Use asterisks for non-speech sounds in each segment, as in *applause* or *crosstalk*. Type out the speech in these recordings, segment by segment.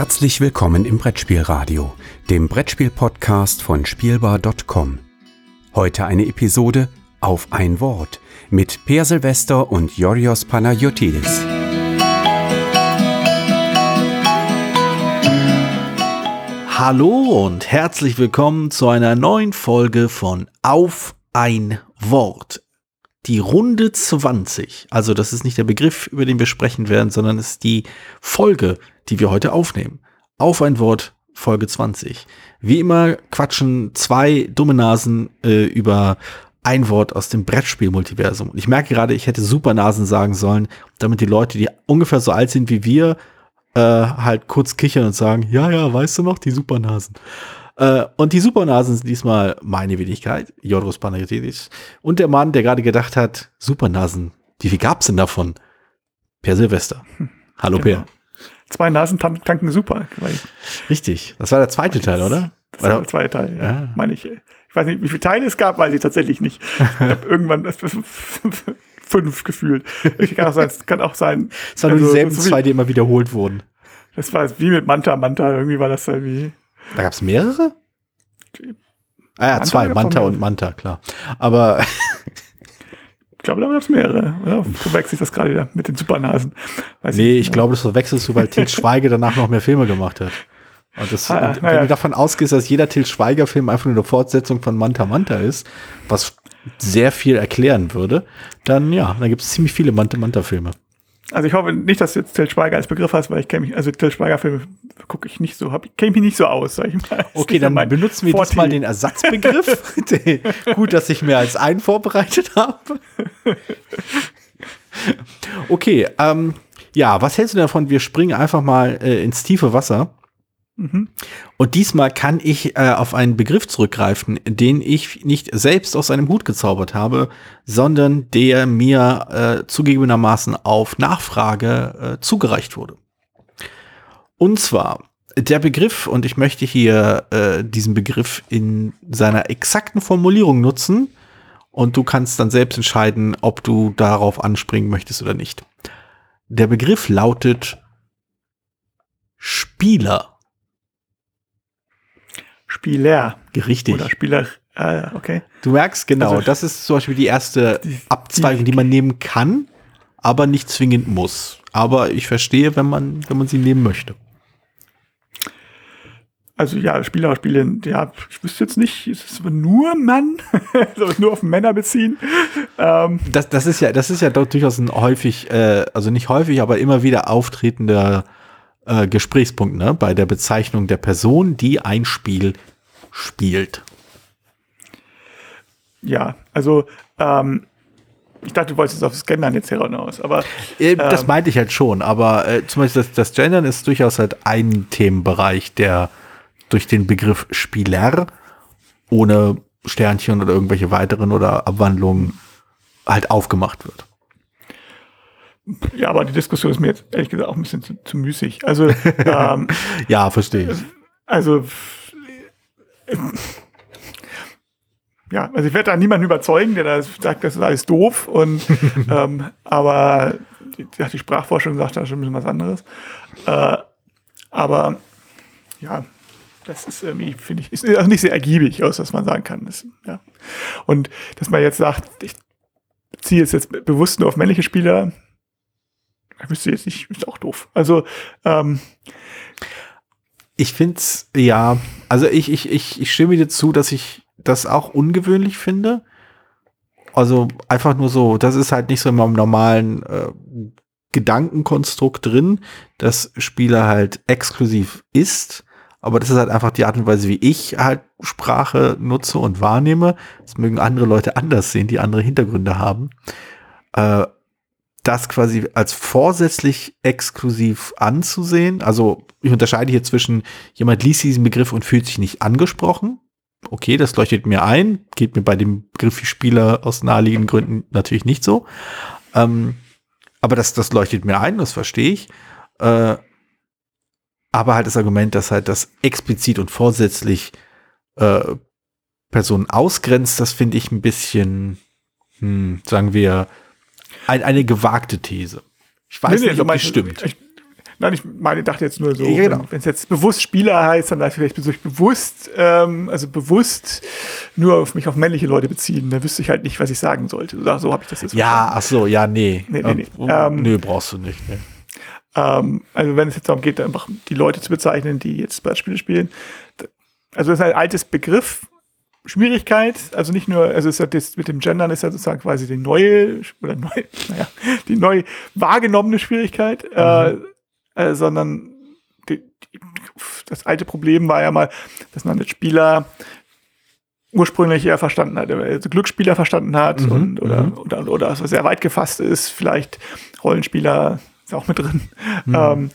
Herzlich willkommen im Brettspielradio, dem Brettspiel-Podcast von Spielbar.com. Heute eine Episode auf ein Wort mit Per Silvester und Yorios Panayotidis. Hallo und herzlich willkommen zu einer neuen Folge von Auf ein Wort. Die Runde 20. Also das ist nicht der Begriff, über den wir sprechen werden, sondern es ist die Folge, die wir heute aufnehmen. Auf ein Wort, Folge 20. Wie immer quatschen zwei dumme Nasen äh, über ein Wort aus dem Brettspiel-Multiversum. Und ich merke gerade, ich hätte Supernasen sagen sollen, damit die Leute, die ungefähr so alt sind wie wir, äh, halt kurz kichern und sagen, ja, ja, weißt du noch, die Supernasen. Äh, und die Supernasen sind diesmal meine Wenigkeit, Joros Panagiotis, und der Mann, der gerade gedacht hat, Supernasen, wie viel gab's denn davon? Per Silvester. Hallo genau. Per. Zwei Nasen tanken super. Richtig, das war der zweite Teil, oder? Das war der zweite Teil, ja, ja. meine ich. Ich weiß nicht, wie viele Teile es gab, weiß ich tatsächlich nicht. Ich habe *laughs* irgendwann *laughs* fünf gefühlt. Kann auch sein, es kann auch sein. Es waren also, nur dieselben zwei, die immer wiederholt wurden. Das war wie mit Manta. Manta, irgendwie war das irgendwie. Da gab es mehrere? Ah ja, Manta zwei, Manta und Manta, klar. Aber. Ich glaube, da gab es mehrere. Oder verwechsel ich das gerade wieder mit den Supernasen? Weiß nee, ich, ich glaube, das verwechselst du, weil Til *laughs* Schweige danach noch mehr Filme gemacht hat. Und, das, ah, und wenn ja. du davon ausgehst, dass jeder Til Schweiger-Film einfach nur eine Fortsetzung von Manta Manta ist, was sehr viel erklären würde, dann ja, da gibt es ziemlich viele Manta Manta Filme. Also ich hoffe nicht, dass du jetzt Till Schweiger als Begriff hast, weil ich kenne mich, also Till Schweiger Filme gucke ich nicht so, kenne mich nicht so aus, sag ich mal. Okay, dann benutzen wir diesmal den Ersatzbegriff. *laughs* Gut, dass ich mehr als einen vorbereitet habe. okay, ähm, ja, was hältst du davon? Wir springen einfach mal äh, ins tiefe Wasser. Und diesmal kann ich äh, auf einen Begriff zurückgreifen, den ich nicht selbst aus einem Hut gezaubert habe, sondern der mir äh, zugegebenermaßen auf Nachfrage äh, zugereicht wurde. Und zwar der Begriff, und ich möchte hier äh, diesen Begriff in seiner exakten Formulierung nutzen, und du kannst dann selbst entscheiden, ob du darauf anspringen möchtest oder nicht. Der Begriff lautet Spieler. Spieler. Richtig. Oder Spieler. Äh, okay. Du merkst genau, also, das ist zum Beispiel die erste die, Abzweigung, die man nehmen kann, aber nicht zwingend muss. Aber ich verstehe, wenn man, wenn man sie nehmen möchte. Also ja, Spieler, Spielin, ja, ich wüsste jetzt nicht, ist es nur Mann? *laughs* Soll nur auf Männer beziehen? Ähm. Das, das ist ja, das ist ja doch durchaus ein häufig, äh, also nicht häufig, aber immer wieder auftretender äh, Gesprächspunkt ne? bei der Bezeichnung der Person, die ein Spiel spielt. Ja, also ähm, ich dachte, du wolltest aufs Gendern jetzt hinaus, aber äh, ähm, das meinte ich halt schon, aber äh, zum Beispiel das, das Gendern ist durchaus halt ein Themenbereich, der durch den Begriff Spieler ohne Sternchen oder irgendwelche weiteren oder Abwandlungen halt aufgemacht wird. Ja, aber die Diskussion ist mir jetzt ehrlich gesagt auch ein bisschen zu, zu müßig. Also *laughs* ähm, ja, verstehe ich. Also ja, also ich werde da niemanden überzeugen, der da sagt, das ist alles doof. Und *laughs* ähm, aber die, die Sprachforschung sagt da schon ein bisschen was anderes. Äh, aber ja, das ist irgendwie, finde ich, ist auch nicht sehr ergiebig aus, was man sagen kann. Das, ja. Und dass man jetzt sagt, ich ziehe es jetzt bewusst nur auf männliche Spieler, ich wüsste jetzt nicht, ist auch doof. Also, ähm, ich finde es, ja, also ich, ich, ich, ich stimme dir zu, dass ich das auch ungewöhnlich finde. Also einfach nur so, das ist halt nicht so in meinem normalen äh, Gedankenkonstrukt drin, dass Spieler halt exklusiv ist. Aber das ist halt einfach die Art und Weise, wie ich halt Sprache nutze und wahrnehme. Das mögen andere Leute anders sehen, die andere Hintergründe haben. Äh, das quasi als vorsätzlich exklusiv anzusehen. Also ich unterscheide hier zwischen jemand liest diesen Begriff und fühlt sich nicht angesprochen. Okay, das leuchtet mir ein. Geht mir bei dem Begriff Spieler aus naheliegenden Gründen natürlich nicht so. Ähm, aber das, das leuchtet mir ein, das verstehe ich. Äh, aber halt das Argument, dass halt das explizit und vorsätzlich äh, Personen ausgrenzt, das finde ich ein bisschen, hm, sagen wir, ein, eine gewagte These. Ich weiß nee, nee, nicht, ob die stimmt. Ich, Nein, ich meine, dachte jetzt nur so, Ja, genau. wenn es jetzt bewusst Spieler heißt, dann heißt vielleicht sich bewusst, ähm, also bewusst nur auf mich auf männliche Leute beziehen. Da wüsste ich halt nicht, was ich sagen sollte. So, so habe ich das jetzt Ja, ach so, ja, nee. Nee, nee, nee. Ähm, Ähm, Nö, brauchst du nicht. Nee. Ähm, also wenn es jetzt darum geht, einfach die Leute zu bezeichnen, die jetzt Brettspiele spielen. Also das ist ein altes Begriff. Schwierigkeit, also nicht nur, also es ist ja das mit dem Gendern ist ja sozusagen quasi die neue oder neu, *laughs* naja, die neu wahrgenommene Schwierigkeit, äh, äh, sondern die, die, das alte Problem war ja mal, dass man als Spieler ursprünglich eher verstanden hat, also Glücksspieler verstanden hat Mhm, und oder, mhm. oder, oder, oder sehr weit gefasst ist, vielleicht Rollenspieler ist auch mit drin. Mhm. Ähm,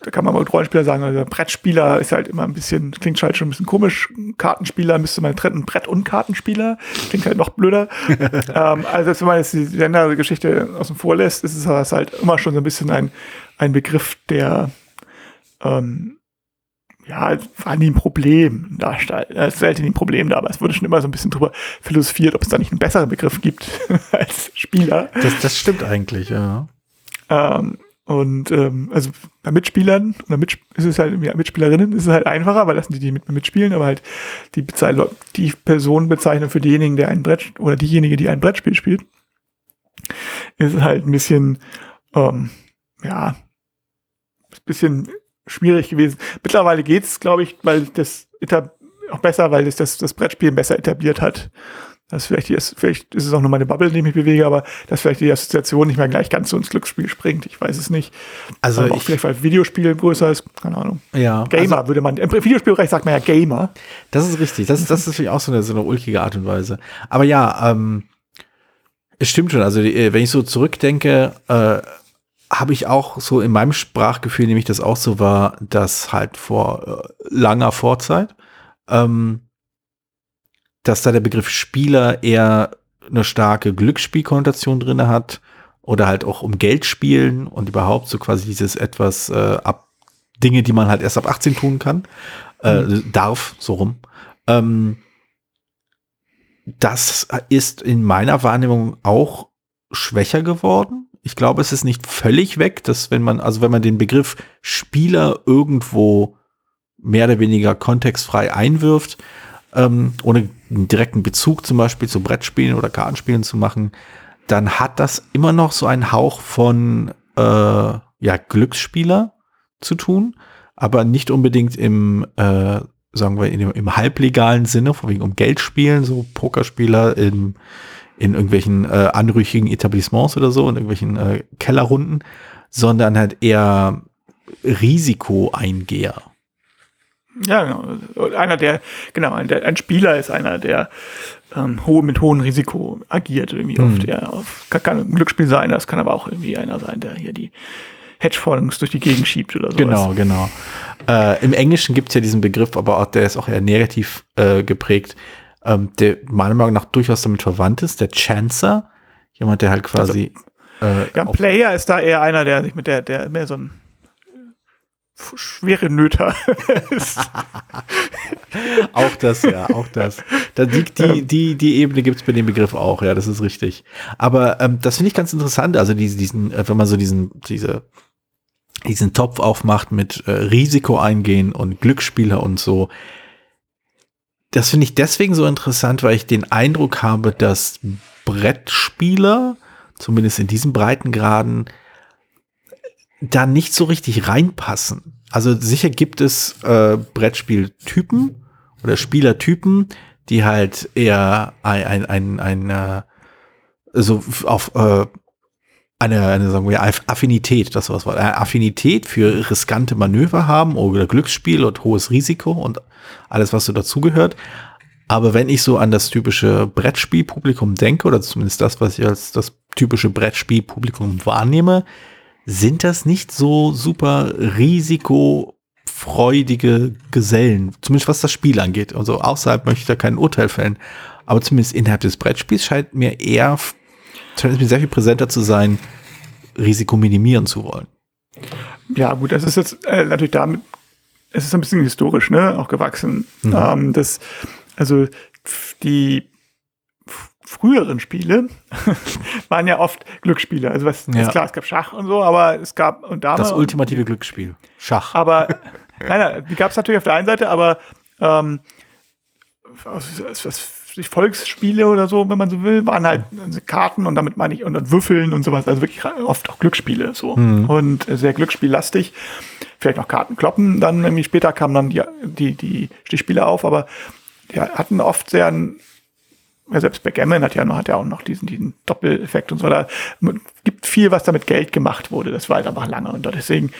da kann man mal mit Rollenspieler sagen, also Brettspieler ist halt immer ein bisschen, klingt halt schon ein bisschen komisch. Kartenspieler müsste man trennen, Brett- und Kartenspieler. Klingt halt noch blöder. *laughs* ähm, also selbst wenn man jetzt die Ländergeschichte außen vor lässt, ist es das halt immer schon so ein bisschen ein, ein Begriff, der ähm, ja, war nie ein Problem darstellt. Es ist selten ein Problem da, aber es wurde schon immer so ein bisschen drüber philosophiert, ob es da nicht einen besseren Begriff gibt *laughs* als Spieler. Das, das stimmt eigentlich, ja. Ähm, und ähm, also bei Mitspielern oder mit, ist es halt ja, Mitspielerinnen ist es halt einfacher, weil das sind die, die mit mir mitspielen, aber halt die, Bezei- die Person bezeichnen für denjenigen, der ein Brett oder diejenige, die ein Brettspiel spielt, ist halt ein bisschen ähm, ja ein bisschen schwierig gewesen. Mittlerweile geht's, glaube ich, weil das auch besser, weil es das, das Brettspiel besser etabliert hat. Das ist vielleicht, die, vielleicht ist es auch nur meine Bubble, in die ich mich bewege, aber dass vielleicht die Assoziation nicht mehr gleich ganz so ins Glücksspiel springt. Ich weiß es nicht. Also aber auch ich- vielleicht, weil Videospiel größer ist. Keine Ahnung. Ja. Gamer Also, würde man, im Videospielbereich sagt man ja Gamer. das ist richtig. Das ist, das ist natürlich auch so eine, so eine ulkige Art und Weise. Aber ja, ähm, es stimmt schon. Also, die, wenn ich so zurückdenke, äh, habe ich auch so in meinem Sprachgefühl, nämlich das auch so war, dass halt vor äh, langer Vorzeit, ähm, dass da der Begriff Spieler eher eine starke Glücksspielkonnotation drinne hat oder halt auch um Geld spielen und überhaupt so quasi dieses etwas äh, ab Dinge, die man halt erst ab 18 tun kann, äh, darf, so rum. Ähm, das ist in meiner Wahrnehmung auch schwächer geworden. Ich glaube, es ist nicht völlig weg, dass wenn man, also wenn man den Begriff Spieler irgendwo mehr oder weniger kontextfrei einwirft, ähm, ohne einen direkten Bezug zum Beispiel zu Brettspielen oder Kartenspielen zu machen, dann hat das immer noch so einen Hauch von äh, ja, Glücksspieler zu tun, aber nicht unbedingt im, äh, sagen wir, dem, im halblegalen Sinne, von wegen um Geld spielen, so Pokerspieler in, in irgendwelchen äh, anrüchigen Etablissements oder so, in irgendwelchen äh, Kellerrunden, sondern halt eher Risikoeingeher. Ja, genau. Einer der, genau, ein, der, ein Spieler ist einer, der ähm, hohe, mit hohem Risiko agiert, irgendwie Mhm. oft. Der auf, kann, kann ein Glücksspiel sein, das kann aber auch irgendwie einer sein, der hier die Hedgefonds durch die Gegend schiebt oder sowas. Genau, genau. Äh, Im Englischen gibt es ja diesen Begriff, aber auch, der ist auch eher negativ äh, geprägt, ähm, der meiner Meinung nach durchaus damit verwandt ist, der Chancer. Jemand, der halt quasi äh, Ja, ein Player ist da eher einer, der sich mit der, der mehr so ein schwere Nöter. *laughs* Auch das, ja, auch das. Da die, die, die, die Ebene gibt's bei dem Begriff auch, ja, das ist richtig. Aber ähm, das finde ich ganz interessant, also diesen, diesen, äh, wenn man so diesen, diese, diesen Topf aufmacht mit äh, Risiko eingehen und Glücksspieler und so. Das finde ich deswegen so interessant, weil ich den Eindruck habe, dass Brettspieler, zumindest in diesen Breitengraden, da nicht so richtig reinpassen. Also sicher gibt es äh, Brettspieltypen oder Spielertypen, die halt eher ein, ein, ein, ein äh, so auf äh, eine, eine, sagen wir, Aff- Affinität, das war, eine Affinität für riskante Manöver haben oder Glücksspiel und hohes Risiko und alles, was so dazugehört. Aber wenn ich so an das typische Brettspielpublikum denke, oder zumindest das, was ich als das typische Brettspielpublikum wahrnehme, sind das nicht so super risikofreudige Gesellen, zumindest was das Spiel angeht. Also außerhalb möchte ich da kein Urteil fällen. Aber zumindest innerhalb des Brettspiels scheint mir eher, scheint mir sehr viel präsenter zu sein, Risiko minimieren zu wollen. Ja, gut, das ist jetzt äh, natürlich damit, es ist ein bisschen historisch, ne, auch gewachsen. Mhm. Ähm, das, also die früheren Spiele *laughs* waren ja oft Glücksspiele. Also was Ja. ist klar, es gab Schach und so, aber es gab und Dame Das und- ultimative Glücksspiel. Schach. aber *laughs* nein, nein, die gab es natürlich auf der einen Seite, aber ähm, was, was, was Volksspiele oder so, wenn man so will, waren halt Karten und damit meine ich und dann Würfeln und sowas, also wirklich oft auch Glücksspiele so und sehr glücksspiellastig. Vielleicht noch Karten kloppen, dann irgendwie später kamen dann die, die, die Stichspiele auf, aber die hatten oft sehr einen ja, selbst Backgammon hat ja noch, hat ja auch noch diesen, diesen Doppeleffekt und so. Da gibt viel, was damit Geld gemacht wurde. Das war halt einfach lange. Und deswegen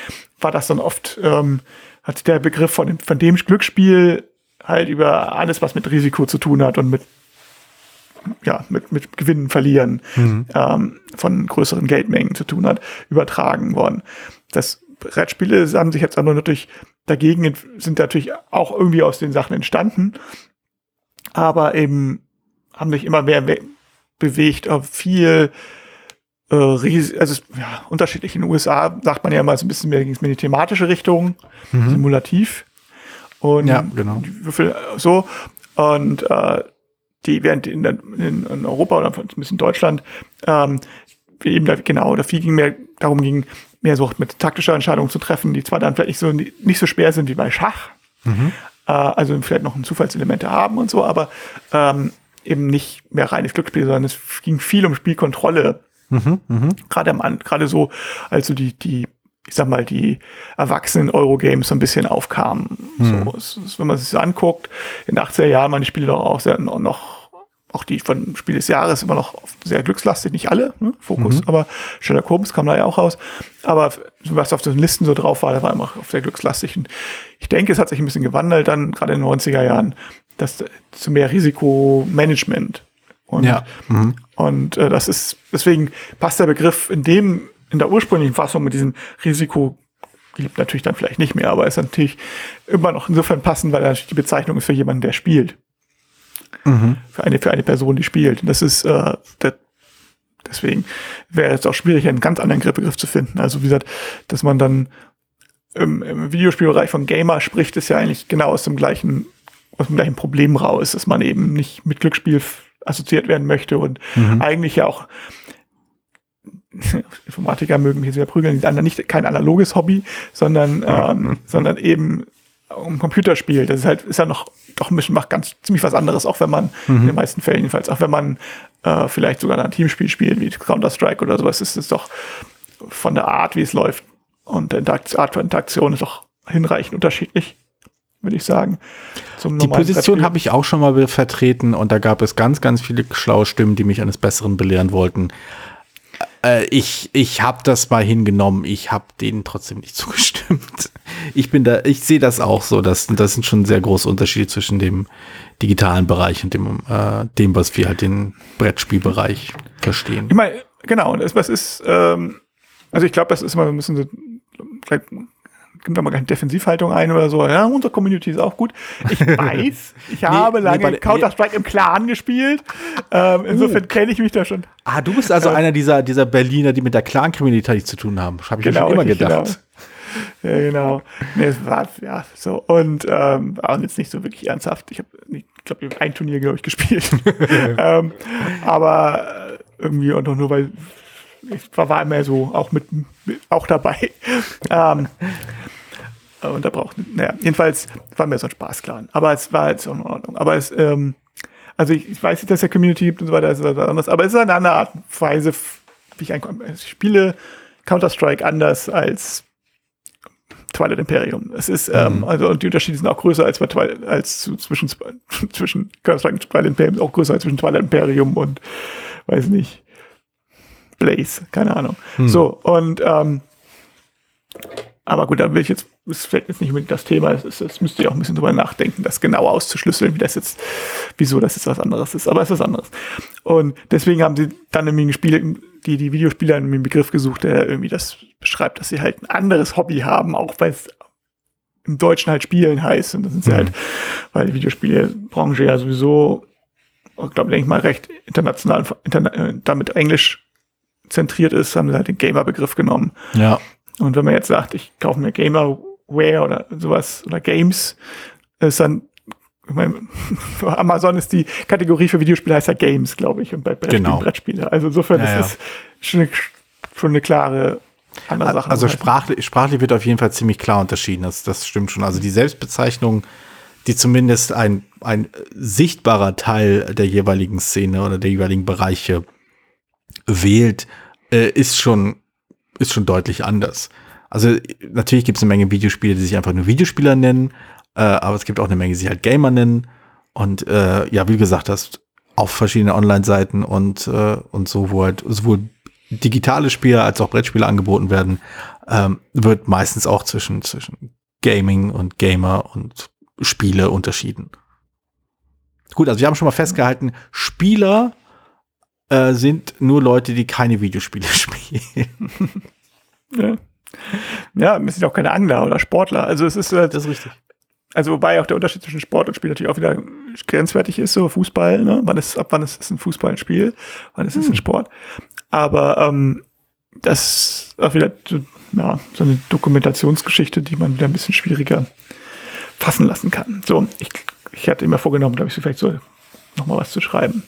war das dann oft, ähm, hat der Begriff von dem, von dem Glücksspiel halt über alles, was mit Risiko zu tun hat und mit, ja, mit, mit Gewinnen, Verlieren ähm, von größeren Geldmengen zu tun hat, übertragen worden. Das Brettspiele haben sich jetzt aber natürlich dagegen, sind natürlich auch irgendwie aus den Sachen entstanden, aber eben haben sich immer mehr we- bewegt auf viel äh, ries also es- ja, unterschiedlich in den USA sagt man ja immer so ein bisschen mehr ging's mehr in die thematische Richtung, simulativ. Und Ja, genau. die Würfel äh, so. Und äh, die während in, in, in Europa oder zumindest in Deutschland ähm, eben da, genau, da viel ging mehr darum ging, mehr so mit taktischer Entscheidungen zu treffen, die zwar dann vielleicht nicht so, nicht so schwer sind wie bei Schach, äh, also vielleicht noch ein Zufallselemente haben und so, aber ähm, eben nicht mehr reines Glücksspiel, sondern es ging viel um Spielkontrolle. Gerade am gerade so, als so die, die, ich sag mal, die erwachsenen Eurogames so ein bisschen aufkamen. So, es, es, wenn man sich das anguckt, in den 80er Jahren waren die Spiele doch auch sehr noch, auch die von Spiel des Jahres immer noch sehr glückslastig, nicht alle, ne? Fokus, aber Sherlock Holmes kam da ja auch raus. Aber was auf den Listen so drauf war, da war immer auf sehr glückslastig. Und ich denke, es hat sich ein bisschen gewandelt dann, gerade in den 90er Jahren, dass zu mehr Risikomanagement. Und, Ja. Mhm. und äh, das ist, deswegen passt der Begriff in dem, in der ursprünglichen Fassung mit diesem Risiko gibt natürlich dann vielleicht nicht mehr, aber ist natürlich immer noch insofern passend, weil natürlich die Bezeichnung ist für jemanden, der spielt für eine, für eine Person, die spielt. Und das ist, äh, der, deswegen wäre es auch schwierig, einen ganz anderen Begriff zu finden. Also wie gesagt, dass man dann im, im Videospielbereich von Gamer spricht, ist ja eigentlich genau aus dem gleichen, aus dem Problem raus, dass man eben nicht mit Glücksspiel assoziiert werden möchte und eigentlich ja auch *laughs* Informatiker mögen mich sehr prügeln, die anderen nicht kein analoges Hobby, sondern, ähm, sondern eben um Computerspiel. Das ist halt, ist ja noch doch ein bisschen macht ganz ziemlich was anderes, auch wenn man in den meisten Fällen jedenfalls, auch wenn man äh, vielleicht sogar ein Teamspiel spielt wie Counter-Strike oder sowas, ist es doch von der Art, wie es läuft und der Art von Interaktion ist doch hinreichend unterschiedlich, würde ich sagen. Die Position habe ich auch schon mal vertreten und da gab es ganz, ganz viele schlaue Stimmen, die mich eines Besseren belehren wollten. Äh, ich ich habe das mal hingenommen, ich habe denen trotzdem nicht *laughs* zugestimmt. Ich bin da, ich sehe das auch so, dass das sind schon sehr große Unterschiede zwischen dem digitalen Bereich und dem, äh, dem was wir halt den Brettspielbereich verstehen. Ich meine, genau, und es, was ist, ähm, also ich glaube, das ist immer so ein bisschen so, gibt da mal keine Defensivhaltung ein oder so. Ja, unsere Community ist auch gut. Ich *laughs* weiß, ich habe nee, lange der- Counter-Strike im Clan gespielt. Ähm, insofern kenne ich mich da schon. Ah, du bist also einer dieser, dieser Berliner, die mit der Clan-Community zu tun haben. Habe ich mir schon immer gedacht. Genau. Ja, genau. Nee, es war, ja, so. Und ähm, war jetzt nicht so wirklich ernsthaft. Ich habe, ich glaube, ich hab ein Turnier, glaube ich, gespielt. *laughs* *laughs* ähm, aber äh, irgendwie und auch nur, weil ich war, immer so auch mit, auch dabei. *laughs* ähm, und da braucht, naja, jedenfalls war mir so ein Spaßclan. Aber es war jetzt auch in Ordnung. Aber es, ähm, also ich, ich weiß, dass es ja Community gibt und so weiter, ist was anderes, aber es ist eine andere Art und Weise, wie ich einkomme. Ich spiele Counter-Strike anders als Twilight Imperium. Es ist, ähm, also und die Unterschiede sind auch größer als bei Twilight, als zu, zwischen, *laughs* zwischen Counter-Strike und Twilight Imperium, auch größer als zwischen Twilight Imperium und, weiß nicht, Blaze, keine Ahnung. So, und, ähm, aber gut, da will ich jetzt, ist vielleicht jetzt nicht unbedingt das Thema, es, ist, es müsst ihr auch ein bisschen drüber nachdenken, das genau auszuschlüsseln, wie das jetzt, wieso das jetzt was anderes ist, aber es ist was anderes. Und deswegen haben sie dann irgendwie ein Spiel, die, die Videospieler einen Begriff gesucht, der irgendwie das beschreibt, dass sie halt ein anderes Hobby haben, auch weil es im Deutschen halt Spielen heißt. Und das sind sie halt, weil die Videospielebranche ja sowieso, ich glaube, denke ich mal, recht international, interna äh, damit Englisch zentriert ist, haben sie halt den Gamer-Begriff genommen. Ja. Und wenn man jetzt sagt, ich kaufe mir Gamerware oder sowas oder Games, ist dann ich meine, *laughs* Amazon ist die Kategorie für Videospiele heißt ja Games, glaube ich, und bei Brettspielen Genau. Brettspiele. Also insofern Ja, ja. ist es schon eine, schon eine klare andere Sache. Also sprachlich, sprachlich wird auf jeden Fall ziemlich klar unterschieden, das, das stimmt schon. Also die Selbstbezeichnung, die zumindest ein, ein sichtbarer Teil der jeweiligen Szene oder der jeweiligen Bereiche wählt, äh, ist schon, ist schon deutlich anders. Also natürlich gibt es eine Menge Videospiele, die sich einfach nur Videospieler nennen, äh, aber es gibt auch eine Menge, die sich halt Gamer nennen. Und äh, ja, wie du gesagt hast, auf verschiedenen Online-Seiten und, äh, und so, wo halt sowohl digitale Spiele als auch Brettspiele angeboten werden, ähm, wird meistens auch zwischen, zwischen Gaming und Gamer und Spiele unterschieden. Gut, also wir haben schon mal festgehalten, Spieler äh, sind nur Leute, die keine Videospiele *laughs* spielen. Ja. ja, wir sind auch keine Angler oder Sportler. Also es ist, äh, Das ist richtig. also wobei auch der Unterschied zwischen Sport und Spiel natürlich auch wieder grenzwertig ist, so Fußball, ne? Wann ist, ab wann ist, ist ein Fußball ein Spiel, wann ist es ein Sport. Aber ähm, das ist auch wieder so, ja, so eine Dokumentationsgeschichte, die man wieder ein bisschen schwieriger fassen lassen kann. So, ich, ich hatte immer vorgenommen, glaube ich, so vielleicht so noch mal was zu schreiben.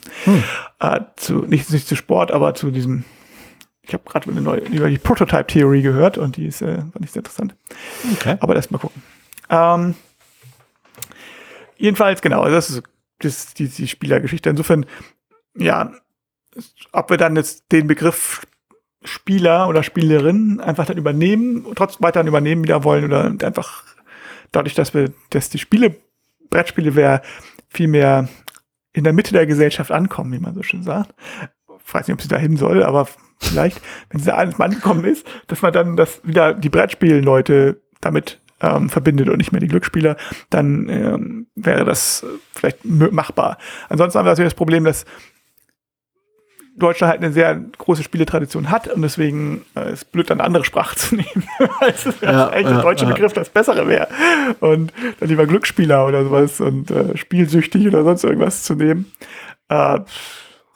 Äh, zu, nicht, nicht zu Sport, aber zu diesem ich habe gerade eine neue über die Prototype-Theorie gehört und die ist, äh, fand ich sehr interessant. Okay. Aber erst mal gucken. Ähm, jedenfalls, genau, das ist, das ist die, die Spielergeschichte. Insofern, ja, ob wir dann jetzt den Begriff Spieler oder Spielerin einfach dann übernehmen, trotzdem weiterhin übernehmen wieder wollen oder einfach dadurch, dass wir, dass die Spiele, Brettspiele wäre viel mehr in der Mitte der Gesellschaft ankommen, wie man so schön sagt. Ich weiß nicht, ob sie dahin soll, aber vielleicht, wenn sie da alles mal angekommen ist, dass man dann das wieder die Brettspielleute damit ähm, verbindet und nicht mehr die Glücksspieler, dann ähm, wäre das äh, vielleicht machbar. Ansonsten haben wir natürlich das Problem, dass Deutschland halt eine sehr große Spieletradition hat und deswegen äh, ist blöd, dann eine andere Sprache zu *laughs* nehmen. Weil es Ja, eigentlich ja, der deutsche ja. Begriff das Bessere wäre. Und dann lieber Glücksspieler oder sowas und äh, spielsüchtig oder sonst irgendwas zu nehmen. Äh,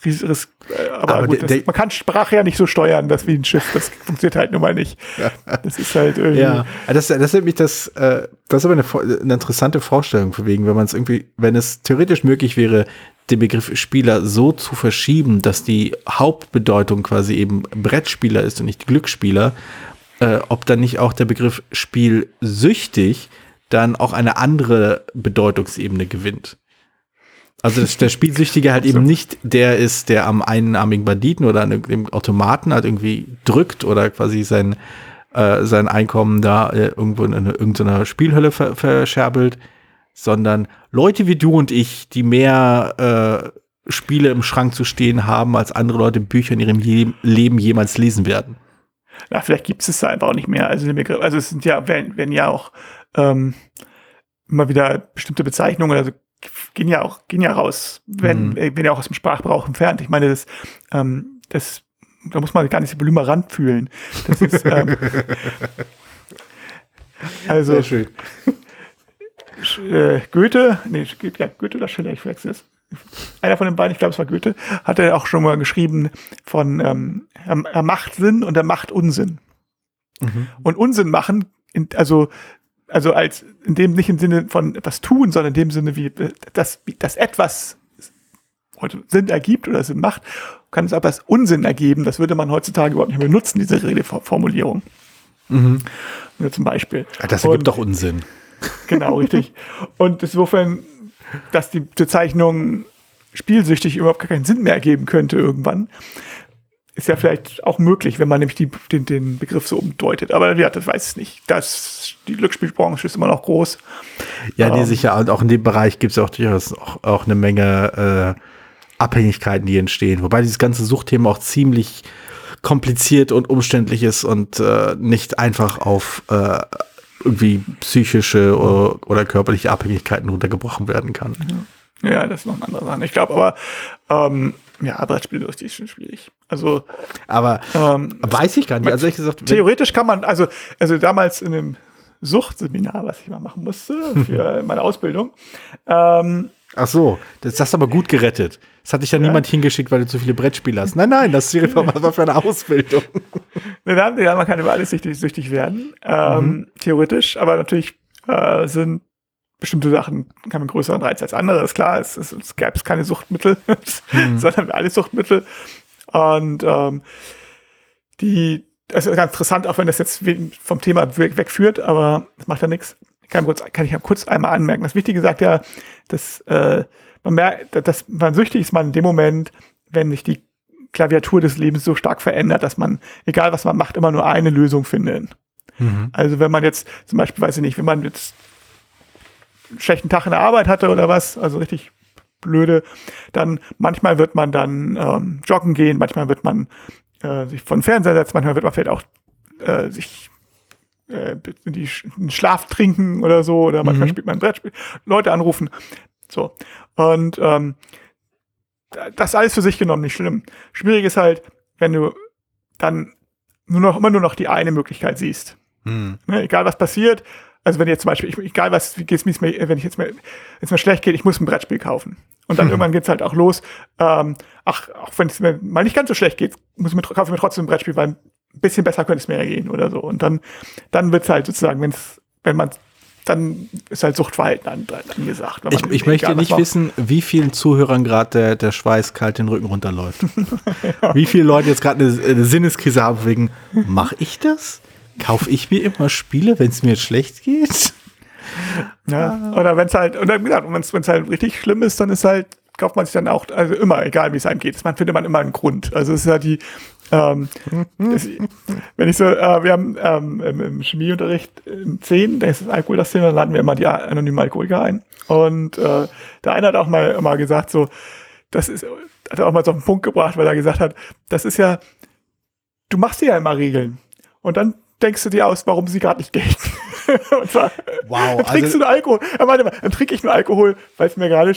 ries- ris- äh, aber, Aber gut, das, man kann Sprache ja nicht so steuern, das wie ein Schiff. Das funktioniert halt nun mal nicht. Das ist halt irgendwie. Ja, das, das ist nämlich das, äh, das ist aber eine, eine interessante Vorstellung, für wegen, wenn man es irgendwie, wenn es theoretisch möglich wäre, den Begriff Spieler so zu verschieben, dass die Hauptbedeutung quasi eben Brettspieler ist und nicht Glücksspieler, äh, ob dann nicht auch der Begriff spielsüchtig dann auch eine andere Bedeutungsebene gewinnt. Also dass der Spielsüchtige halt eben nicht der ist, der am einarmigen Banditen oder an dem Automaten halt irgendwie drückt oder quasi sein, äh, sein Einkommen da äh, irgendwo in eine, irgendeiner Spielhölle ver verscherbelt, sondern Leute wie du und ich, die mehr äh, Spiele im Schrank zu stehen haben, als andere Leute Bücher in ihrem Je Leben jemals lesen werden. Ja, vielleicht gibt es es da einfach auch nicht mehr. Also, also es sind ja, werden, werden ja auch ähm, immer wieder bestimmte Bezeichnungen, also gehen ja auch, gehen ja raus, werden, Mhm. äh, werden ja auch aus dem Sprachgebrauch entfernt. Ich meine, das, ähm, das, da muss man gar nicht so blümerant fühlen. Das ist, ähm, *laughs* also, schön. Äh, Goethe, nee, ja, Goethe oder Schiller, ich verwechsel es. Einer von den beiden, ich glaube, es war Goethe, hat er auch schon mal geschrieben von, ähm, er, macht Sinn und er macht Unsinn. Und Unsinn machen, in, also, also als, in dem, nicht im Sinne von etwas tun, sondern in dem Sinne, wie, äh, dass, wie, dass etwas Sinn ergibt oder Sinn macht, kann es aber als Unsinn ergeben. Das würde man heutzutage überhaupt nicht mehr benutzen, diese Redeformulierung. Ja, zum Beispiel. Das ergibt Und- doch Unsinn. *laughs* Genau, richtig. Und insofern, dass die Bezeichnung spielsüchtig überhaupt gar keinen Sinn mehr ergeben könnte irgendwann, ist ja vielleicht auch möglich, wenn man nämlich die, den, den Begriff so umdeutet. Aber ja, das weiß ich nicht. Das, die Glücksspielbranche ist immer noch groß. Ja, nee, Ähm. sicher. Und auch in dem Bereich gibt es auch durchaus auch, auch eine Menge äh, Abhängigkeiten, die entstehen. Wobei dieses ganze Suchtthema auch ziemlich kompliziert und umständlich ist und äh, nicht einfach auf äh, irgendwie psychische oder, oder körperliche Abhängigkeiten runtergebrochen werden kann. Ja, das ist noch eine andere Sache. Ich glaube aber, ähm, ja, Brettspiele ist schon schwierig. Also, Aber ähm, weiß ich gar nicht. Also ehrlich gesagt, Theoretisch kann man, also, also damals in einem Suchtseminar, was ich mal machen musste für *laughs* meine Ausbildung, ähm, ach so, das hast du aber gut gerettet. Das hat dich ja, niemand hingeschickt, weil du zu viele Brettspiele hast. Nein, nein, das ist die *laughs* Reform, das war für eine Ausbildung. ne, ja, man kann über alles süchtig, süchtig werden, ähm, theoretisch, aber natürlich äh, sind bestimmte Sachen haben einen größeren Reiz als andere. ist klar, es, es, es gäbe es keine Suchtmittel, *laughs* mhm. sondern alle Suchtmittel. Und ähm, die, das ist ganz interessant, auch wenn das jetzt vom Thema wegführt, aber das macht ja nichts. Kann, kurz, kann ich ja kurz einmal anmerken. Das Wichtige sagt ja, dass äh, man merkt, dass man süchtig ist man in dem Moment, wenn sich die Klaviatur des Lebens so stark verändert, dass man, egal was man macht, immer nur eine Lösung findet. Mhm. Also wenn man jetzt zum Beispiel, weiß ich nicht, wenn man jetzt einen schlechten Tag in der Arbeit hatte oder was, also richtig blöde, dann manchmal wird man dann ähm, joggen gehen, manchmal wird man äh, sich von Fernseher setzen, manchmal wird man vielleicht auch äh, sich äh, die einen Schlaf trinken oder so, oder manchmal mhm. spielt man ein Brettspiel, Leute anrufen. So. Und ähm, das alles für sich genommen nicht schlimm. Schwierig ist halt, wenn du dann nur noch immer nur noch die eine Möglichkeit siehst. Hm. Ne, egal was passiert, also wenn jetzt zum Beispiel, ich, egal was, wie geht's mir, wenn ich jetzt mal, jetzt mal schlecht geht, ich muss ein Brettspiel kaufen. Und dann hm. irgendwann geht's halt auch los. Ähm, ach, auch wenn es mir mal nicht ganz so schlecht geht, muss ich mir, kaufe ich mir trotzdem ein Brettspiel, weil ein bisschen besser könnte es mir ja gehen oder so. Und dann, dann wird's halt sozusagen, wenn's, wenn man dann ist halt Suchtverhalten an, angesagt. Ich, ich möchte nicht wissen, wie vielen Zuhörern gerade der, der Schweiß kalt den Rücken runterläuft. ja. *laughs* Wie viele Leute jetzt gerade eine, eine, Sinneskrise haben wegen, mache ich das? Kaufe ich mir immer Spiele, wenn es mir schlecht geht? Ja, oder wenn es halt, oder wenn es halt richtig schlimm ist, dann ist halt kauft man sich dann auch, also immer, egal wie es einem geht, man findet man immer einen Grund. Also es ist ja die, ähm, wenn ich so, äh, wir haben ähm, im, im Chemieunterricht in 10, da ist das Alkohol das Thema, dann laden wir immer die anonymen Alkoholiker ein. Und äh, der eine hat auch mal, mal gesagt, so, das ist, hat er auch mal so den Punkt gebracht, weil er gesagt hat, das ist ja, du machst dir ja immer Regeln. Und dann denkst du dir aus, warum sie gerade nicht gelten. *laughs* und zwar, wow, *laughs* dann trinkst also, du nur Alkohol. Er meinte, dann trinke ich nur Alkohol, weil es mir gerade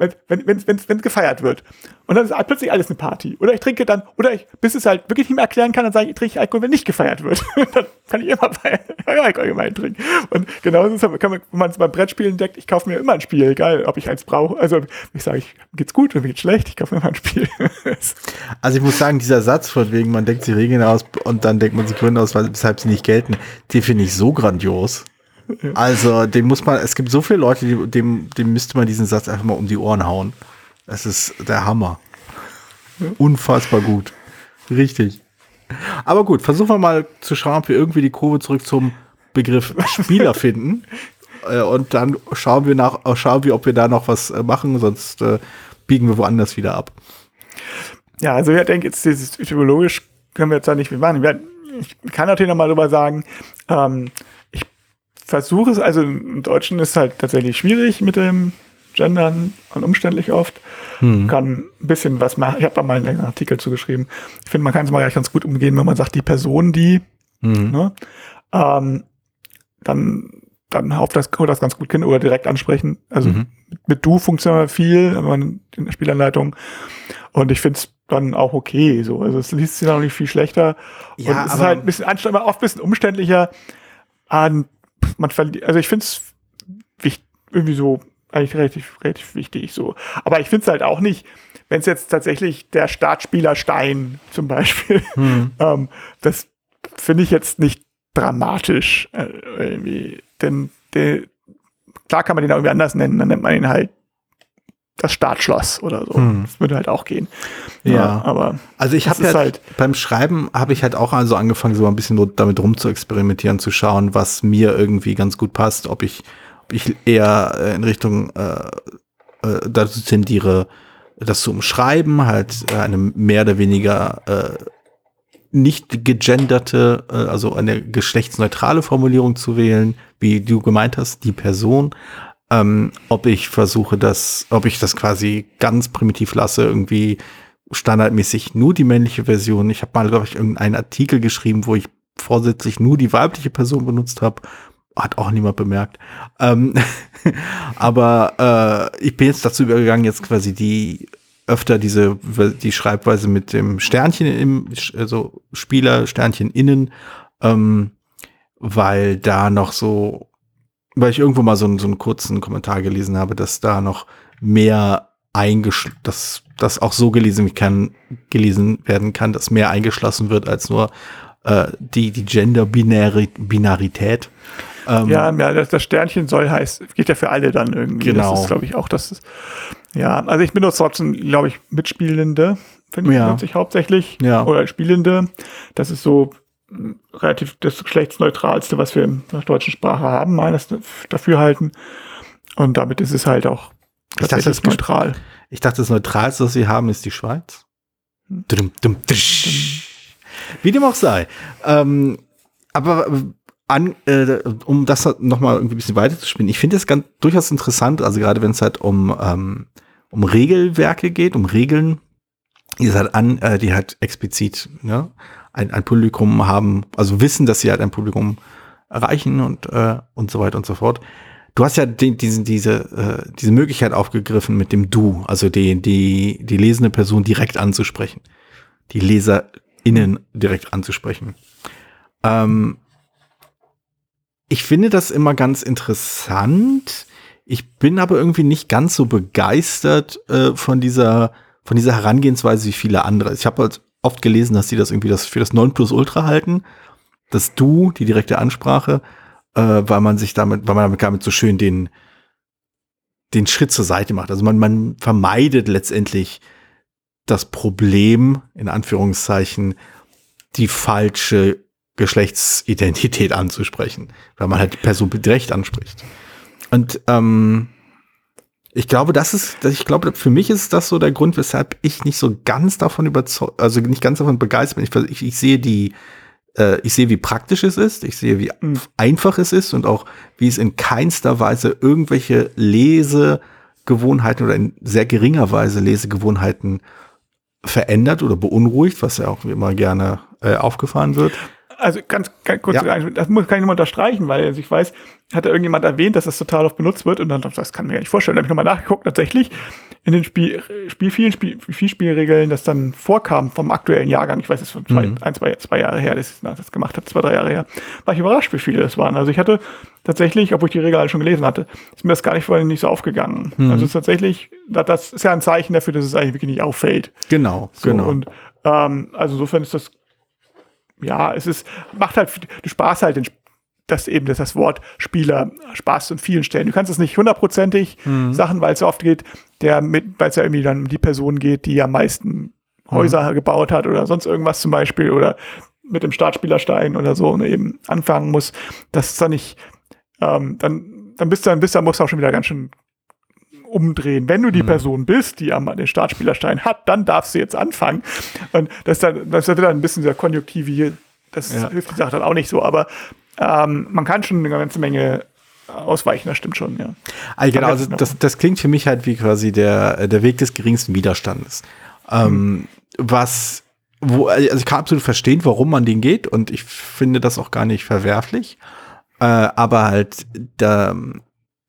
wenn, wenn, wenn, wenn, wenn gefeiert wird. Und dann ist plötzlich alles eine Party. Oder ich trinke dann, oder ich, bis es halt wirklich nicht mehr erklären kann, dann sage ich, ich trinke Alkohol, wenn nicht gefeiert wird. *laughs* dann kann ich immer *laughs* Alkohol gemein trinken. Und genauso ist es, kann man, wenn man es beim Brettspielen entdeckt, ich kaufe mir immer ein Spiel, egal ob ich eins brauche. Also ich sage, ich geht's gut, mir geht's schlecht, ich kaufe mir immer ein Spiel. *laughs* also ich muss sagen, dieser Satz von wegen, man denkt sich Regeln aus und dann denkt man sich Gründe aus, weshalb sie nicht gelten, den finde ich so grandios. Also, dem muss man, es gibt so viele Leute, die, dem, dem müsste man diesen Satz einfach mal um die Ohren hauen. Das ist der Hammer. Unfassbar gut. Richtig. Aber gut, versuchen wir mal zu schauen, ob wir irgendwie die Kurve zurück zum Begriff Spieler *laughs* finden. Äh, und dann schauen wir nach, schauen wir, ob wir da noch was äh, machen, sonst äh, biegen wir woanders wieder ab. Ja, also ich denke, jetzt dieses etymologisch können wir jetzt da nicht viel machen. Ich kann natürlich noch mal drüber sagen, ähm, versuche es, also im Deutschen ist halt tatsächlich schwierig mit dem Gendern und umständlich oft. Hm. Kann ein bisschen was machen. Ich habe da mal einen Artikel zugeschrieben. Ich finde, man kann es mal ganz gut umgehen, wenn man sagt, die Person, die, hm. ne, ähm, dann, dann auf das, das ganz gut hin oder direkt ansprechen. Also mhm. mit, mit, du funktioniert viel, wenn man in der Spielanleitung. Und ich finde es dann auch okay. So. Also es liest sich dann auch nicht viel schlechter. Ja, und es ist halt ein bisschen anstrengender, oft ein bisschen umständlicher. Und man verliert, also ich finde es irgendwie so eigentlich relativ, relativ wichtig so. Aber ich finde es halt auch nicht, wenn es jetzt tatsächlich der Startspieler Stein zum Beispiel, *laughs* hm. ähm, das finde ich jetzt nicht dramatisch äh, irgendwie. Denn der, klar kann man den auch irgendwie anders nennen, dann nennt man ihn halt das Startschloss oder so. Hm. Das würde halt auch gehen. Ja, ja aber also ich habe halt, halt beim Schreiben habe ich halt auch also angefangen so ein bisschen damit rum zu experimentieren, zu schauen, was mir irgendwie ganz gut passt, ob ich ob ich eher äh, in Richtung äh, äh, dazu tendiere, das zu umschreiben, halt äh, eine mehr oder weniger äh, nicht gegenderte, äh, also eine geschlechtsneutrale Formulierung zu wählen, wie du gemeint hast, die Person, ähm, ob ich versuche, das, ob ich das quasi ganz primitiv lasse, irgendwie standardmäßig nur die männliche Version. Ich habe mal, glaube ich, irgendeinen Artikel geschrieben, wo ich vorsätzlich nur die weibliche Person benutzt habe. Hat auch niemand bemerkt. Ähm, *laughs* aber äh, ich bin jetzt dazu übergegangen, jetzt quasi die öfter diese die Schreibweise mit dem Sternchen im also Spieler Sternchen innen, ähm, weil da noch so weil ich irgendwo mal so, einen, so einen kurzen Kommentar gelesen habe, dass da noch mehr eingeschlossen, dass das auch so gelesen, kann, gelesen werden kann, dass mehr eingeschlossen wird als nur äh, die, die Gender-Binarität. Ähm, ja, ja das, das Sternchen soll heißt, geht ja für alle dann irgendwie. Genau. Das ist, glaube ich, auch das. Ist, ja, also ich benutze trotzdem, glaube ich, Mitspielende, finde ich, Ja. hauptsächlich. Ja. Oder Spielende. Das ist so relativ das geschlechtsneutralste, was wir in der deutschen Sprache haben, meines Dafürhalten. Und damit ist es halt auch Ich dachte, das neutral. Ich dachte, das Neutralste, was sie haben, ist die Schweiz. Hm. Dum, dum. Wie dem auch sei. Ähm, aber äh, an, äh, um das nochmal irgendwie ein bisschen weiter zu spielen, ich finde es ganz durchaus interessant, also gerade wenn es halt um, ähm, um Regelwerke geht, um Regeln, die halt an, äh, die halt explizit ne, ein, ein Publikum haben, also wissen, dass sie halt ein Publikum erreichen und, äh, und so weiter und so fort. Du hast ja den, diesen, diese, äh, diese Möglichkeit aufgegriffen mit dem Du, also die, die, die lesende Person direkt anzusprechen, die LeserInnen direkt anzusprechen. Ähm, ich finde das immer ganz interessant. Ich bin aber irgendwie nicht ganz so begeistert äh, von dieser von dieser Herangehensweise wie viele andere. Ich habe halt oft gelesen, dass sie das irgendwie das für das Nonplusultra halten, das Du, die direkte Ansprache, äh, weil man sich damit, weil man damit, damit so schön den den Schritt zur Seite macht. Also man, man vermeidet letztendlich das Problem, in Anführungszeichen, die falsche Geschlechtsidentität anzusprechen, weil man halt die Person direkt anspricht. Und ähm, ich glaube, das ist, ich glaube, für mich ist das so der Grund, weshalb ich nicht so ganz davon überzeugt, also nicht ganz davon begeistert bin. Ich, ich, ich sehe die, äh, ich sehe, wie praktisch es ist, ich sehe, wie Mhm. einfach es ist und auch, wie es in keinster Weise irgendwelche Lesegewohnheiten oder in sehr geringer Weise Lesegewohnheiten verändert oder beunruhigt, was ja auch immer gerne äh, aufgefahren wird. Also ganz, ganz kurz, Ja. das muss, kann ich nochmal unterstreichen, weil also ich weiß, hat da irgendjemand erwähnt, dass das total oft benutzt wird und dann das kann ich mir gar nicht vorstellen. Da habe ich nochmal nachgeguckt, tatsächlich in den Spiel, Spiel vielen Spiel, Spielspielregeln, das dann vorkam vom aktuellen Jahrgang, ich weiß, es ist von zwei, Mhm. ein, zwei, zwei Jahre her, dass ich das gemacht habe, zwei, drei Jahre her, war ich überrascht, wie viele das waren. Also ich hatte tatsächlich, obwohl ich die Regeln alle schon gelesen hatte, ist mir das gar nicht vorhin nicht so aufgegangen. Mhm. Also tatsächlich, das- ist ja ein Zeichen dafür, dass es eigentlich wirklich nicht auffällt. Genau, So, Und ähm, also insofern ist das, ja, es ist, macht halt, du sparst halt den, das eben das, das Wort Spieler du an vielen Stellen. Du kannst es nicht hundertprozentig Sachen, weil es so oft geht, der mit, weil es ja irgendwie dann um die Person geht, die am meisten Häuser gebaut hat oder sonst irgendwas zum Beispiel oder mit dem Startspielerstein oder so und eben anfangen muss, das ist dann nicht, ähm, dann, dann bist du, dann bist du, dann musst du auch schon wieder ganz schön umdrehen. Wenn du die Person bist, die am den Startspielerstein hat, dann darfst du jetzt anfangen. Und das ist dann, das wird dann ein bisschen sehr konjunktiv hier. Das Ja. hilft die Sache dann auch nicht so, aber ähm, man kann schon eine ganze Menge ausweichen, das stimmt schon, ja. Also genau, also besten das, das klingt für mich halt wie quasi der, der Weg des geringsten Widerstandes. Ähm, was, wo, also ich kann absolut verstehen, warum man den geht und ich finde das auch gar nicht verwerflich. Äh, aber halt, da,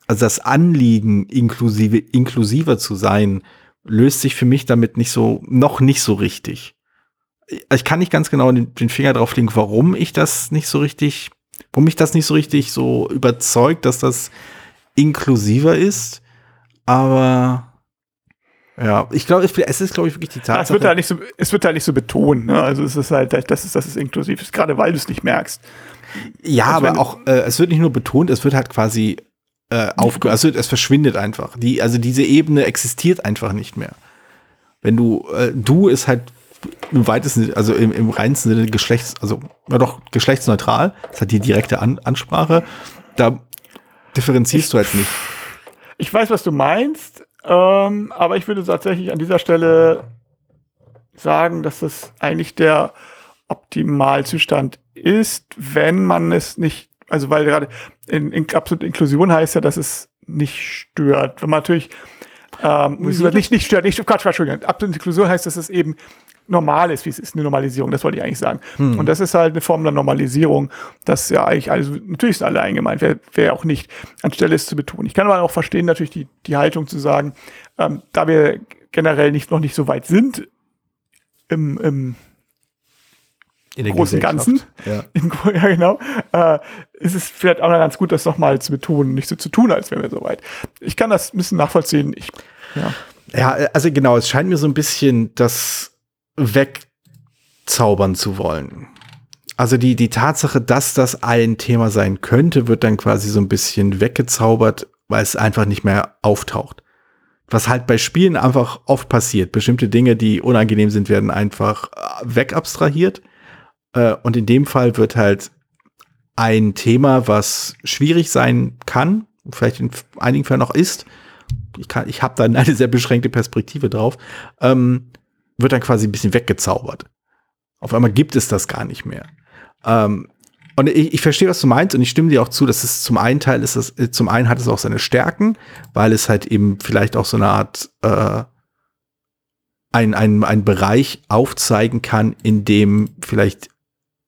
also das Anliegen, inklusive, inklusiver zu sein, löst sich für mich damit nicht so, noch nicht so richtig. Ich kann nicht ganz genau den, den Finger drauf legen, warum ich das nicht so richtig, warum mich das nicht so richtig so überzeugt, dass das inklusiver ist. Aber ja, ich glaube, es es ist, glaube ich, wirklich die Ja, Tatsache. es wird halt nicht so, es wird halt nicht so betont, ne? Also es ist halt, das ist, das ist inklusiv ist, gerade weil du es nicht merkst. Ja, Also aber auch, äh, es wird nicht nur betont, es wird halt quasi äh, aufge also es verschwindet einfach. Die, also diese Ebene existiert einfach nicht mehr. Wenn du, äh, du ist halt im weitesten, also im, im reinsten Sinne Geschlechts, also ja doch geschlechtsneutral, das hat die direkte An Ansprache. Da differenzierst du halt nicht. Ich weiß, was du meinst, ähm, aber ich würde tatsächlich an dieser Stelle sagen, dass das eigentlich der Optimalzustand ist, wenn man es nicht, also weil gerade in, in absolute Inklusion heißt ja, dass es nicht stört. Wenn man natürlich ähm, nicht, nicht stört, nicht Quatsch, Quatsch, Entschuldigung. Absolute Inklusion heißt, dass es eben normal ist, wie es ist, eine Normalisierung, das wollte ich eigentlich sagen. Und das ist halt eine Form der Normalisierung, das ja eigentlich, also natürlich sind alle eingemeint, wer, wer auch nicht, anstelle es zu betonen. Ich kann aber auch verstehen, natürlich die, die Haltung zu sagen, ähm, da wir generell nicht, noch nicht so weit sind im, im In der großen. Ganzen, Ja. *laughs* Gro- ja genau, äh, ist es vielleicht auch ganz gut, das nochmal zu betonen, nicht so zu tun, als wären wir so weit. Ich kann das ein bisschen nachvollziehen. Ich, ja. Ja, also genau, es scheint mir so ein bisschen das wegzaubern zu wollen. also die, die Tatsache, dass das ein Thema sein könnte, wird dann quasi so ein bisschen weggezaubert, weil es einfach nicht mehr auftaucht. Was halt bei Spielen einfach oft passiert. Bestimmte Dinge, die unangenehm sind, werden einfach äh, wegabstrahiert. Äh, und in dem Fall wird halt ein Thema, was schwierig sein kann, vielleicht in einigen Fällen noch ist, ich, kann, ich habe da eine *laughs* sehr beschränkte Perspektive drauf, ähm, wird dann quasi ein bisschen weggezaubert. Auf einmal gibt es das gar nicht mehr. Ähm, und ich, ich verstehe, was du meinst, und ich stimme dir auch zu, dass es zum einen Teil ist, es, zum einen hat es auch seine Stärken, weil es halt eben vielleicht auch so eine Art äh, ein, ein, ein Bereich aufzeigen kann, in dem vielleicht